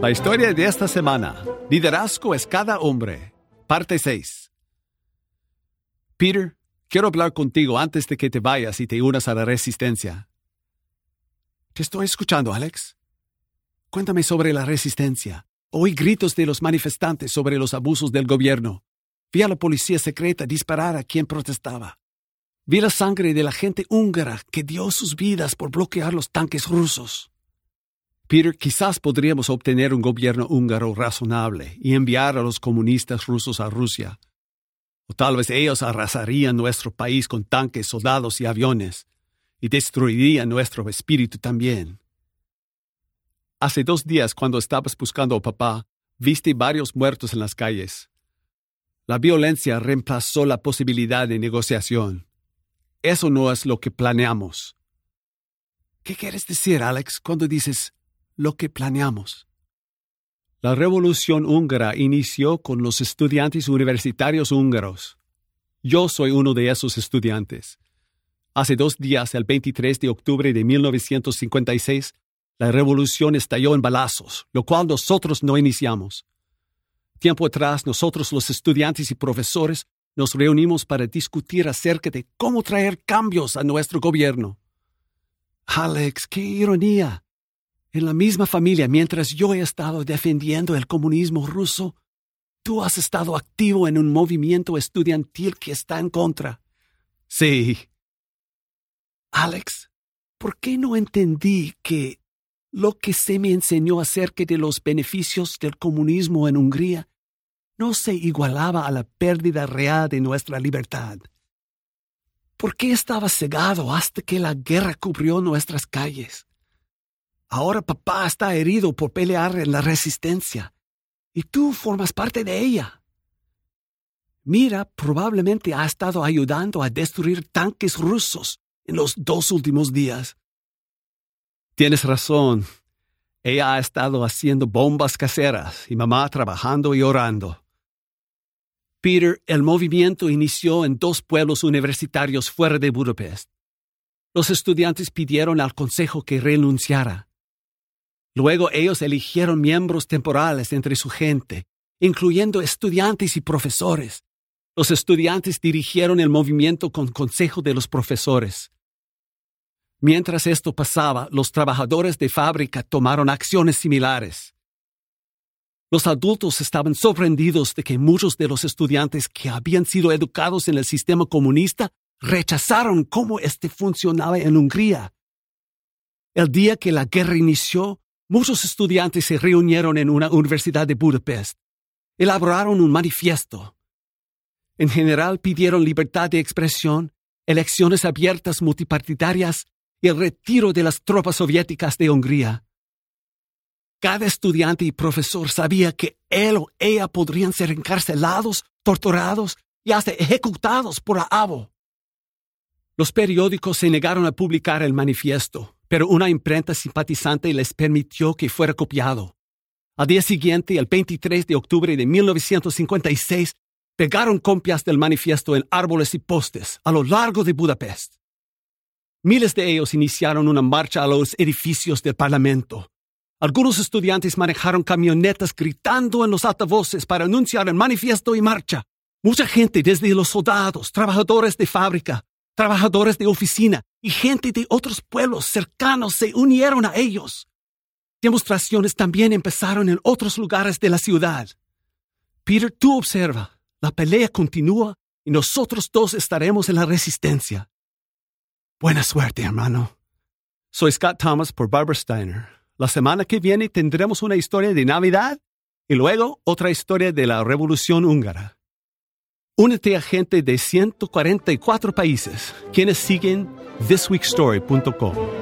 La historia de esta semana. Liderazgo es cada hombre. Parte 6. Peter, quiero hablar contigo antes de que te vayas y te unas a la resistencia. Te estoy escuchando, Alex. Cuéntame sobre la resistencia. Oí gritos de los manifestantes sobre los abusos del gobierno. Vi a la policía secreta disparar a quien protestaba. Vi la sangre de la gente húngara que dio sus vidas por bloquear los tanques rusos. Peter, quizás podríamos obtener un gobierno húngaro razonable y enviar a los comunistas rusos a Rusia. O tal vez ellos arrasarían nuestro país con tanques, soldados y aviones, y destruirían nuestro espíritu también. Hace dos días, cuando estabas buscando a papá, viste varios muertos en las calles. La violencia reemplazó la posibilidad de negociación. Eso no es lo que planeamos. ¿Qué quieres decir, Alex, cuando dices lo que planeamos. La revolución húngara inició con los estudiantes universitarios húngaros. Yo soy uno de esos estudiantes. Hace dos días, el 23 de octubre de 1956, la revolución estalló en balazos, lo cual nosotros no iniciamos. Tiempo atrás, nosotros los estudiantes y profesores nos reunimos para discutir acerca de cómo traer cambios a nuestro gobierno. Alex, qué ironía. En la misma familia, mientras yo he estado defendiendo el comunismo ruso, tú has estado activo en un movimiento estudiantil que está en contra. Sí. Alex, ¿por qué no entendí que lo que se me enseñó acerca de los beneficios del comunismo en Hungría no se igualaba a la pérdida real de nuestra libertad? ¿Por qué estaba cegado hasta que la guerra cubrió nuestras calles? Ahora papá está herido por pelear en la resistencia, y tú formas parte de ella. Mira probablemente ha estado ayudando a destruir tanques rusos en los dos últimos días. Tienes razón. Ella ha estado haciendo bombas caseras y mamá trabajando y orando. Peter, el movimiento inició en dos pueblos universitarios fuera de Budapest. Los estudiantes pidieron al consejo que renunciara Luego ellos eligieron miembros temporales entre su gente, incluyendo estudiantes y profesores. Los estudiantes dirigieron el movimiento con consejo de los profesores. Mientras esto pasaba, los trabajadores de fábrica tomaron acciones similares. Los adultos estaban sorprendidos de que muchos de los estudiantes que habían sido educados en el sistema comunista rechazaron cómo éste funcionaba en Hungría. El día que la guerra inició, Muchos estudiantes se reunieron en una universidad de Budapest. Elaboraron un manifiesto. En general pidieron libertad de expresión, elecciones abiertas multipartidarias y el retiro de las tropas soviéticas de Hungría. Cada estudiante y profesor sabía que él o ella podrían ser encarcelados, torturados y hasta ejecutados por la ABO. Los periódicos se negaron a publicar el manifiesto pero una imprenta simpatizante les permitió que fuera copiado. Al día siguiente, el 23 de octubre de 1956, pegaron copias del manifiesto en árboles y postes a lo largo de Budapest. Miles de ellos iniciaron una marcha a los edificios del Parlamento. Algunos estudiantes manejaron camionetas gritando en los altavoces para anunciar el manifiesto y marcha. Mucha gente, desde los soldados, trabajadores de fábrica, trabajadores de oficina y gente de otros pueblos cercanos se unieron a ellos. Demostraciones también empezaron en otros lugares de la ciudad. Peter, tú observa, la pelea continúa y nosotros dos estaremos en la resistencia. Buena suerte, hermano. Soy Scott Thomas por Barbara Steiner. La semana que viene tendremos una historia de Navidad y luego otra historia de la Revolución Húngara. Únete a gente de 144 países quienes siguen thisweekstory.com.